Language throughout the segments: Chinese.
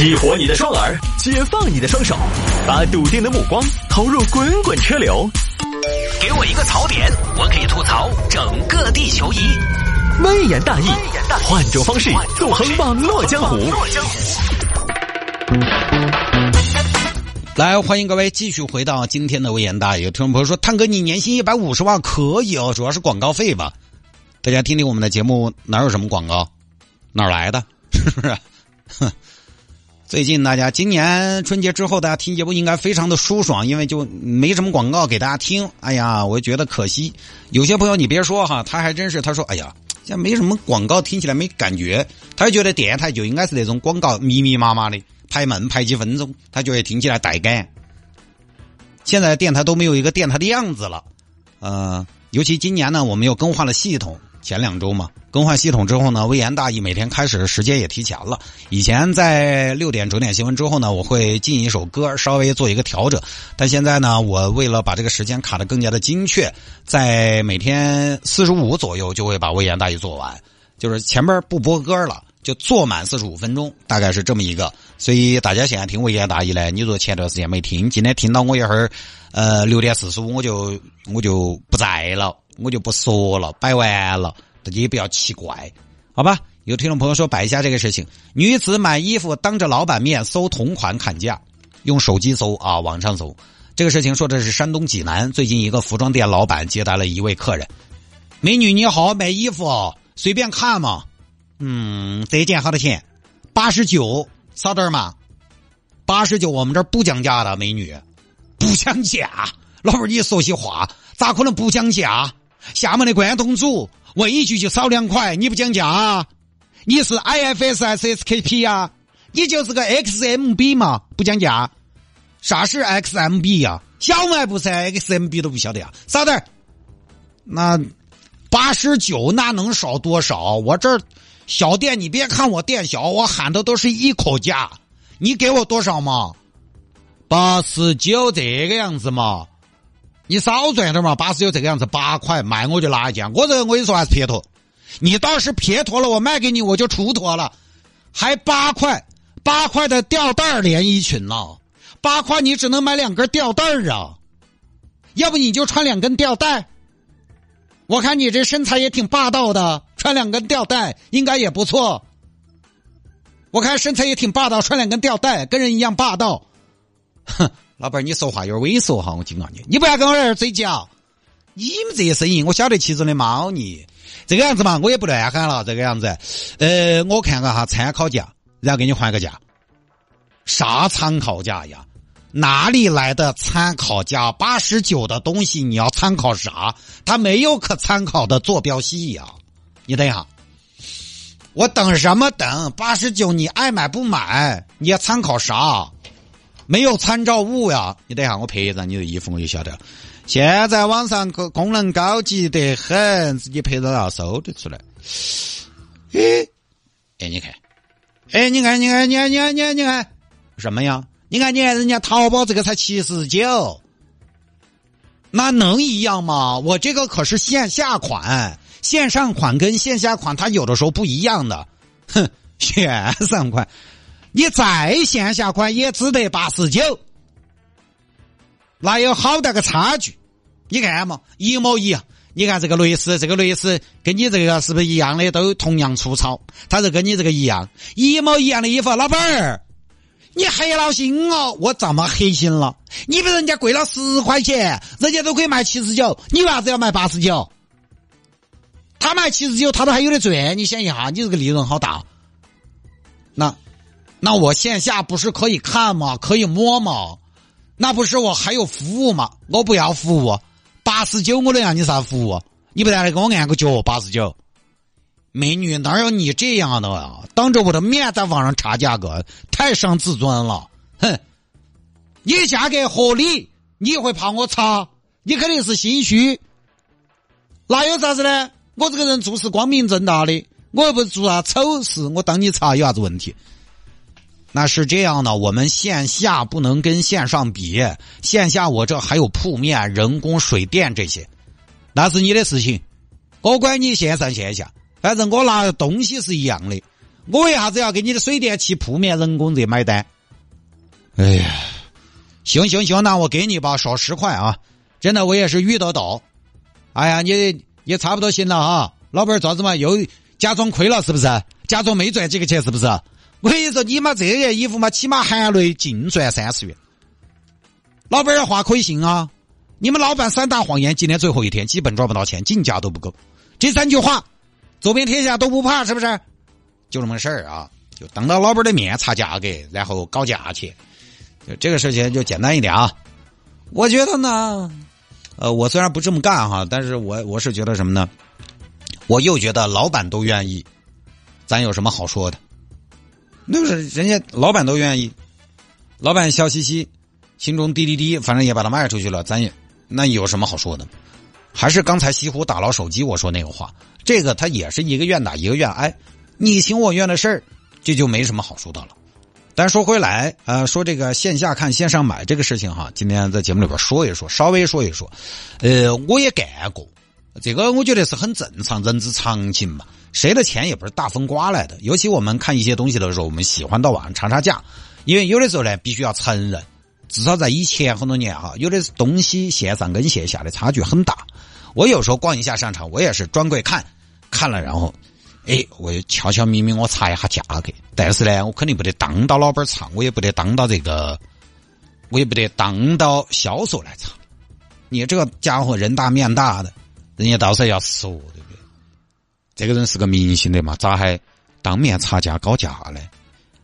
激活你的双耳，解放你的双手，把笃定的目光投入滚滚车流。给我一个槽点，我可以吐槽整个地球仪。微言大义，换种方式纵横网络江湖。来，欢迎各位继续回到今天的微言大义。听众朋友说，探哥你年薪一百五十万可以哦，主要是广告费吧？大家听听我们的节目，哪有什么广告？哪来的？是不是？哼。最近大家今年春节之后，大家听节目应该非常的舒爽，因为就没什么广告给大家听。哎呀，我觉得可惜。有些朋友你别说哈，他还真是他说，哎呀，现在没什么广告，听起来没感觉。他就觉得电台就应该是那种广告密密麻麻的排门排几分钟，他觉得听起来带感。现在电台都没有一个电台的样子了，呃，尤其今年呢，我们又更换了系统。前两周嘛，更换系统之后呢，微言大义每天开始的时间也提前了。以前在六点整点新闻之后呢，我会进一首歌，稍微做一个调整。但现在呢，我为了把这个时间卡的更加的精确，在每天四十五左右就会把微言大义做完，就是前面不播歌了，就做满四十五分钟，大概是这么一个。所以大家现在听微言大义呢，你如果前段时间没听，今天听到我一会儿，呃，六点四十五我就我就不在了。我就不说了，摆完了，大家也不要奇怪，好吧？有听众朋友说摆一下这个事情：女子买衣服当着老板面搜同款砍价，用手机搜啊，网上搜。这个事情说的是山东济南，最近一个服装店老板接待了一位客人，美女你好，买衣服随便看嘛。嗯，这件好多钱？八十九，少点嘛？八十九，我们这儿不讲价的，美女，不讲价。老板，你说些话，咋可能不讲价？厦门的关东煮，问一句就少两块，你不讲价？你是 IFS S SKP 呀？你就是个 XMB 嘛？不讲价？啥是 XMB 呀？小卖部是 XMB 都不晓得呀？少点那八十九哪能少多少？我这儿小店，你别看我店小，我喊的都是一口价。你给我多少嘛？八十九这个样子嘛？你少赚点嘛，八十九这个样子，八块卖我就拿一件。我这个我跟你说还是撇脱，你倒是撇脱了，我卖给你我就出脱了，还八块，八块的吊带连衣裙呢，八块你只能买两根吊带啊，要不你就穿两根吊带。我看你这身材也挺霸道的，穿两根吊带应该也不错。我看身材也挺霸道，穿两根吊带跟人一样霸道，哼。老板，你说话有点猥琐哈！我警告你，你不要跟我在这嘴犟。你们这些生意，我晓得其中的猫腻。这个样子嘛，我也不乱喊了。这个样子，呃，我看看哈，参考价，然后给你还个价。啥参考价呀？哪里来的参考价？八十九的东西你要参考啥？它没有可参考的坐标系呀！你等一下，我等什么等？八十九你爱买不买？你要参考啥？没有参照物呀！你等一下，我拍一张你的衣服，我就晓得了。现在网上功功能高级得很，自己拍照要搜得出来。诶，哎，你看，哎，你看，你看，你看，你看，你看，你看，什么呀？你看，你看，人家淘宝这个才七十九，那能一样吗？我这个可是线下款，线上款跟线下款它有的时候不一样的。哼，线上款。你在线下款也只得八十九，那有好大个差距？你看嘛，一模一样。你看这个蕾丝，这个蕾丝跟你这个是不是一样的？都同样粗糙，它是跟你这个一样，一模一样的衣服。老板儿，你黑了心哦？我这么黑心了？你比人家贵了十块钱，人家都可以卖七十九，你为啥子要卖八十九？他卖七十九，他都还有点赚。你想一下，你这个利润好大。那。那我线下不是可以看吗？可以摸吗？那不是我还有服务吗？我不要服务，八十九我能让你啥服务？你不来给我按个脚，八十九。美女哪有你这样的啊？当着我的面在网上查价格，太伤自尊了。哼，你价格合理，你会怕我查？你肯定是心虚。那有啥子呢？我这个人做事光明正大的，我又不是做啥丑事，我当你查有啥子问题？那是这样的，我们线下不能跟线上比，线下我这还有铺面、人工、水电这些，那是你的事情，我管你线上线下，反正我拿的东西是一样的，我为啥子要给你的水电气铺面人工这买单？哎呀，行行行，那我给你吧，少十块啊！真的，我也是遇得到。哎呀，你也差不多行了啊！老板儿，子嘛？又假装亏了是不是？假装没赚几个钱是不是？我跟你说，你买这件衣服嘛，起码含泪净赚三十元。老板的话可以信啊！你们老板三大谎言，今天最后一天，基本赚不到钱，进价都不够。这三句话，走遍天下都不怕，是不是？就这么个事儿啊！就当着老板的面查价格，然后搞价钱。就这个事情就简单一点啊。我觉得呢，呃，我虽然不这么干哈，但是我我是觉得什么呢？我又觉得老板都愿意，咱有什么好说的？那是人家老板都愿意，老板笑嘻嘻，心中滴滴滴，反正也把它卖出去了，咱也那有什么好说的？还是刚才西湖打捞手机我说那个话，这个他也是一个愿打一个愿挨，你情我愿的事儿，这就没什么好说的了。但说回来，呃，说这个线下看线上买这个事情哈，今天在节目里边说一说，稍微说一说。呃，我也干过，这个我觉得是很正常，人之常情嘛。谁的钱也不是大风刮来的，尤其我们看一些东西的时候，我们喜欢到网上查查价，因为有的时候呢，必须要承认，至少在以前很多年哈，有的东西线上跟线下的差距很大。我有时候逛一下商场，我也是专柜看，看了然后。哎，我悄悄咪咪我查一下价格，但是呢，我肯定不得当到老板查，我也不得当到这个，我也不得当到销售来查。你这个家伙人大面大的，人家到时候要说，对不对？这个人是个明星的嘛，咋还当面差价高价呢？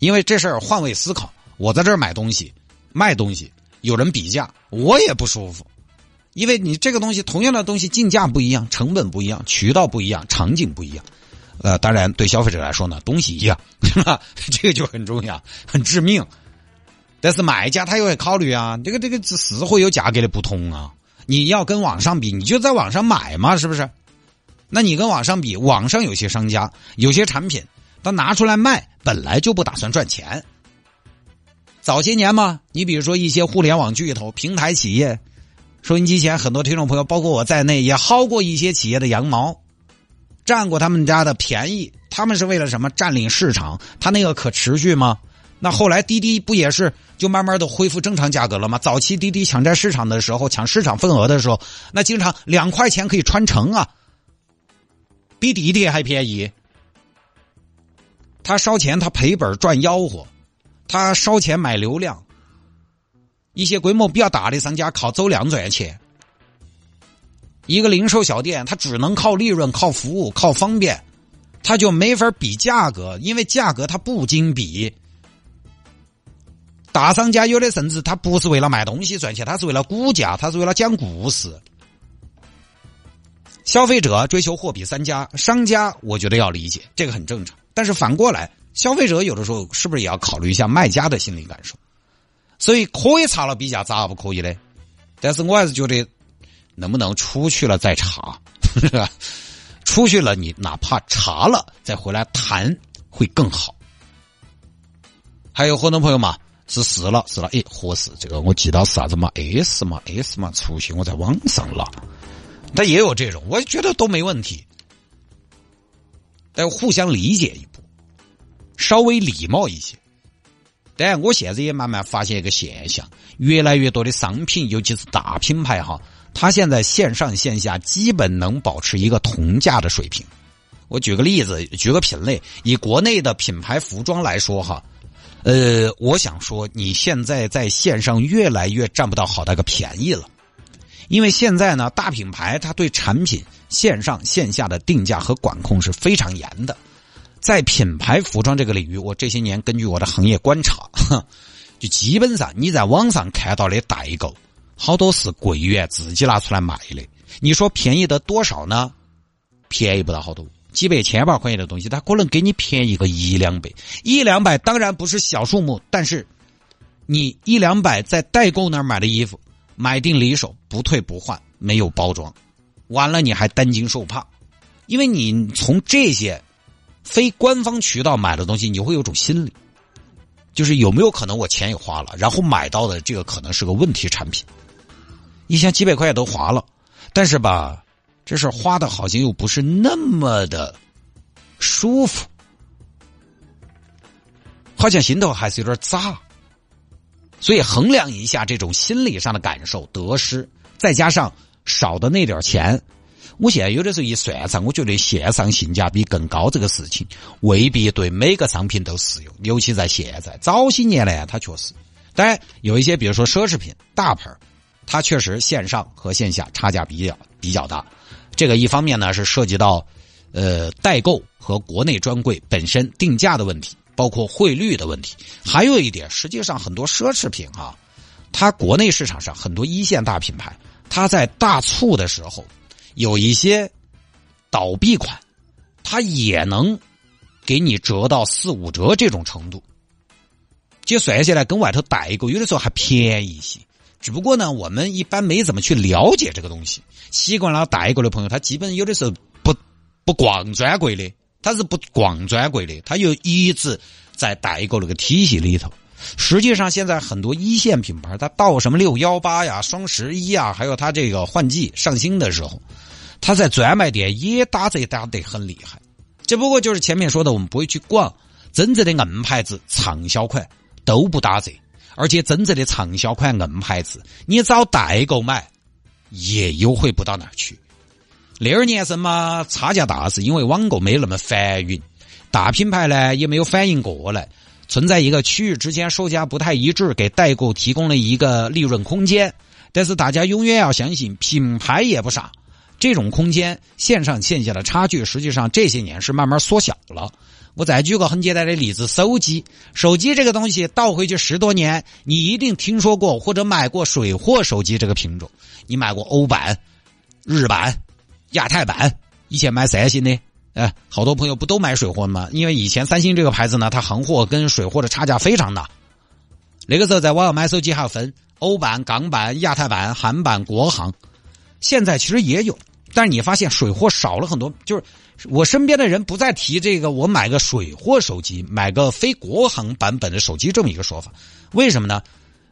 因为这事儿换位思考，我在这儿买东西、卖东西，有人比价，我也不舒服。因为你这个东西，同样的东西进价不一样，成本不一样，渠道不一样，场景不一样。呃，当然，对消费者来说呢，东西一样，是吧？这个就很重要，很致命。但是卖家他也会考虑啊，这个这个是会有价格的不同啊。你要跟网上比，你就在网上买嘛，是不是？那你跟网上比，网上有些商家有些产品，他拿出来卖，本来就不打算赚钱。早些年嘛，你比如说一些互联网巨头、平台企业，收音机前很多听众朋友，包括我在内，也薅过一些企业的羊毛。占过他们家的便宜，他们是为了什么？占领市场，他那个可持续吗？那后来滴滴不也是就慢慢的恢复正常价格了吗？早期滴滴抢占市场的时候，抢市场份额的时候，那经常两块钱可以穿城啊，比滴滴还便宜。他烧钱，他赔本赚吆喝，他烧钱买流量。一些规模比较大的商家靠走量赚钱。一个零售小店，它只能靠利润、靠服务、靠方便，它就没法比价格，因为价格它不经比。大商家有的甚至他不是为了卖东西赚钱，他是为了估价，他是为了讲故事。消费者追求货比三家，商家我觉得要理解，这个很正常。但是反过来，消费者有的时候是不是也要考虑一下卖家的心理感受？所以可以查了比价，咋不可以呢？但是我还是觉得。能不能出去了再查？出去了，你哪怕查了再回来谈会更好。还有很多朋友嘛是试了试了，哎，合适这个我记到是啥子嘛？S 嘛 S 嘛，出去我在网上了。他也有这种，我觉得都没问题。但互相理解一步，稍微礼貌一些。但我现在也慢慢发现一个现象，越来越多的商品，尤其是大品牌哈。它现在线上线下基本能保持一个同价的水平。我举个例子，举个品类，以国内的品牌服装来说哈，呃，我想说你现在在线上越来越占不到好大个便宜了，因为现在呢，大品牌它对产品线上线下的定价和管控是非常严的。在品牌服装这个领域，我这些年根据我的行业观察，就基本上你在网上看到的代购。好多是柜员自己拿出来卖的，你说便宜的多少呢？便宜不到好多，几百千把块钱的东西，他可能给你便宜个一两百，一两百当然不是小数目，但是你一两百在代购那儿买的衣服，买定离手，不退不换，没有包装，完了你还担惊受怕，因为你从这些非官方渠道买的东西，你会有种心理，就是有没有可能我钱也花了，然后买到的这个可能是个问题产品。一下几百块钱都花了，但是吧，这事花的好像又不是那么的舒服。好像心头还是有点杂。所以衡量一下这种心理上的感受得失，再加上少的那点钱，我现在有的时候一算账，我觉得线上性价比更高这个事情未必对每个商品都适用，尤其在现在早些年呢，它确实。当然有一些，比如说奢侈品大牌它确实线上和线下差价比较比较大。这个一方面呢是涉及到呃代购和国内专柜本身定价的问题。包括汇率的问题，还有一点，实际上很多奢侈品啊，它国内市场上很多一线大品牌，它在大促的时候有一些倒闭款，它也能给你折到四五折这种程度，就算下来跟外头代购有的时候还便宜一些。只不过呢，我们一般没怎么去了解这个东西，习惯了代购的朋友，他基本有的时候不不逛专柜的。他是不逛专柜的，他又一直在代购那个体系里头。实际上，现在很多一线品牌，他到什么六幺八呀、双十一啊，还有他这个换季上新的时候，他在专卖店也打折打得很厉害。只不过就是前面说的，我们不会去逛真正的硬牌子、畅销款都不打折，而且真正的畅销款、硬牌子，你找代购买也优惠不到哪儿去。那二年什么差价大，是因为网购没那么繁荣，大品牌呢也没有反应过来，存在一个区域之间售价不太一致，给代购提供了一个利润空间。但是大家永远要相信，品牌也不傻，这种空间线上线下的差距，实际上这些年是慢慢缩小了。我再举个很简单的例子，手机，手机这个东西倒回去十多年，你一定听说过或者买过水货手机这个品种，你买过欧版、日版。亚太版以前买三星的，哎，好多朋友不都买水货吗？因为以前三星这个牌子呢，它行货跟水货的差价非常大。那个时候在网上买手机还要分欧版、港版、亚太版、韩版、国行。现在其实也有，但是你发现水货少了很多。就是我身边的人不再提这个，我买个水货手机，买个非国行版本的手机这么一个说法。为什么呢？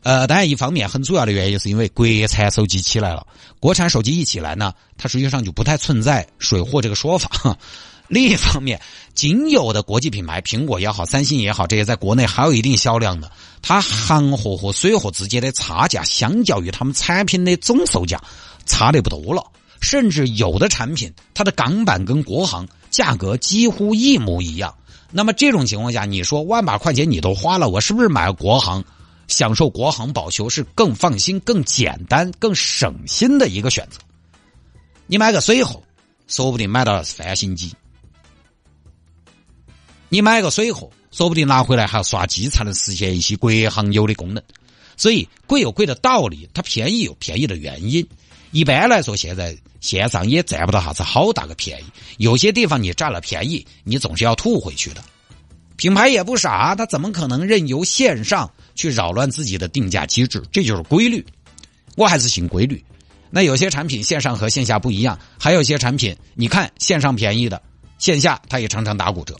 呃，当然，一方面很主要的原因是因为国产手机起来了，国产手机一起来呢，它实际上就不太存在水货这个说法。另一方面，仅有的国际品牌，苹果也好，三星也好，这些在国内还有一定销量的，它行货和水货之间的差价，相较于他们产品的总售价，差的不多了。甚至有的产品，它的港版跟国行价格几乎一模一样。那么这种情况下，你说万把块钱你都花了，我是不是买国行？享受国行保修是更放心、更简单、更省心的一个选择。你买个水货，说不定买到的是翻新机；你买个水货，说不定拿回来还要刷机才能实现一些国行有的功能。所以贵有贵的道理，它便宜有便宜的原因。一般来说，现在线上也占不到啥子好大个便宜。有些地方你占了便宜，你总是要吐回去的。品牌也不傻，他怎么可能任由线上？去扰乱自己的定价机制，这就是规律。我还是信规律。那有些产品线上和线下不一样，还有些产品，你看线上便宜的，线下它也常常打骨折。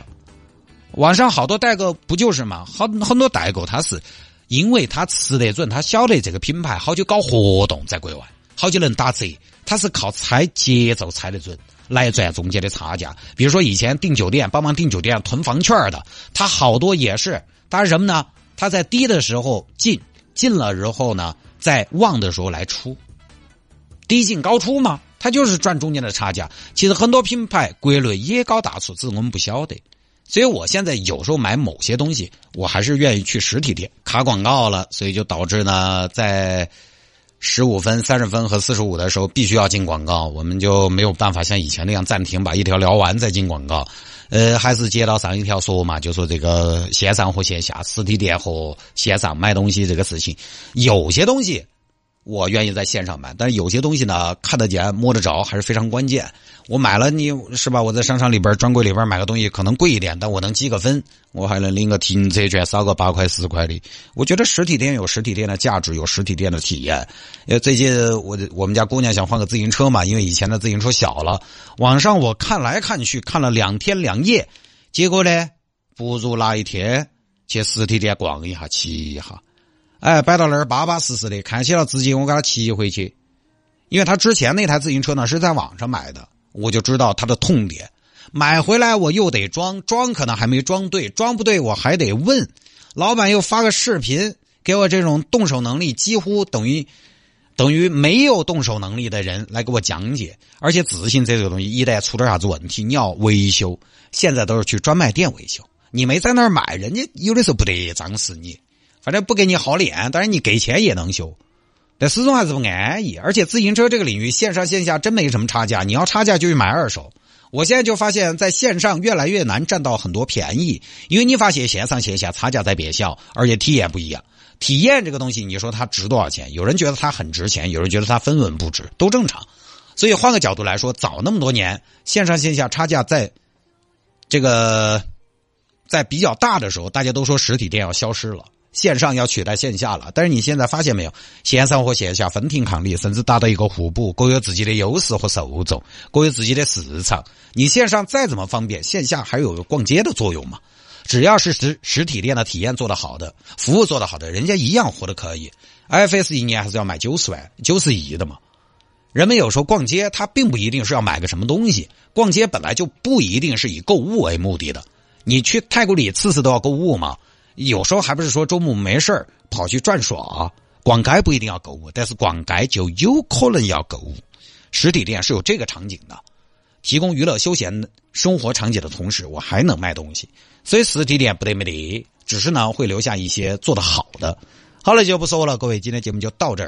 网上好多代购不就是嘛？好很多代购他是因为他吃得准，他晓得这个品牌好久搞活动在国外，好久能打折，他是靠猜节奏猜得准来赚中间的差价。比如说以前订酒店帮忙订酒店囤房券的，他好多也是，他是什么呢？他在低的时候进，进了之后呢，在旺的时候来出，低进高出嘛，他就是赚中间的差价。其实很多品牌国内也搞大促，只是我们不晓得。所以我现在有时候买某些东西，我还是愿意去实体店。卡广告了，所以就导致呢，在十五分、三十分和四十五的时候必须要进广告，我们就没有办法像以前那样暂停，把一条聊完再进广告。呃，还是接到上一条说嘛，就说这个线上和线下、实体店和线上买东西这个事情，有些东西。我愿意在线上买，但是有些东西呢，看得见、摸得着还是非常关键。我买了，你是吧？我在商场里边、专柜里边买个东西，可能贵一点，但我能积个分，我还能领个停车券，少个八块、十块的。我觉得实体店有实体店的价值，有实体店的体验。呃，最近我我们家姑娘想换个自行车嘛，因为以前的自行车小了。网上我看来看去看了两天两夜，结果呢，不如那一天去实体店逛一下、骑一下。哎，摆到那儿巴巴适适的，看起了直接我给他骑回去，因为他之前那台自行车呢是在网上买的，我就知道他的痛点。买回来我又得装，装可能还没装对，装不对我还得问，老板又发个视频给我这种动手能力几乎等于等于没有动手能力的人来给我讲解，而且自行车这个东西一旦出点啥子问题，你要维修，现在都是去专卖店维修。你没在那儿买，人家有的时候不得脏死你，反正不给你好脸，但是你给钱也能修，但始终还是不安逸。而且自行车这个领域，线上线下真没什么差价，你要差价就去买二手。我现在就发现，在线上越来越难占到很多便宜，因为你发现线上线下差价在变小，而且体验不一样。体验这个东西，你说它值多少钱？有人觉得它很值钱，有人觉得它分文不值，都正常。所以换个角度来说，早那么多年，线上线下差价在这个。在比较大的时候，大家都说实体店要消失了，线上要取代线下了。但是你现在发现没有，线上和线下分庭抗礼，甚至达到一个互补，各有自己的优势和受众，各有自己的市场。你线上再怎么方便，线下还有逛街的作用嘛？只要是实实体店的体验做得好的，服务做得好的，人家一样活得可以。IFS 一年还是要买九十万、九十亿的嘛？人们有时候逛街，他并不一定是要买个什么东西，逛街本来就不一定是以购物为目的的。你去太古里次次都要购物吗？有时候还不是说周末没事跑去转耍，逛街不一定要购物，但是逛街就有可能要购物。实体店是有这个场景的，提供娱乐休闲生活场景的同时，我还能卖东西，所以实体店不得没得，只是呢会留下一些做得好的。好了，就不说了，各位，今天节目就到这儿。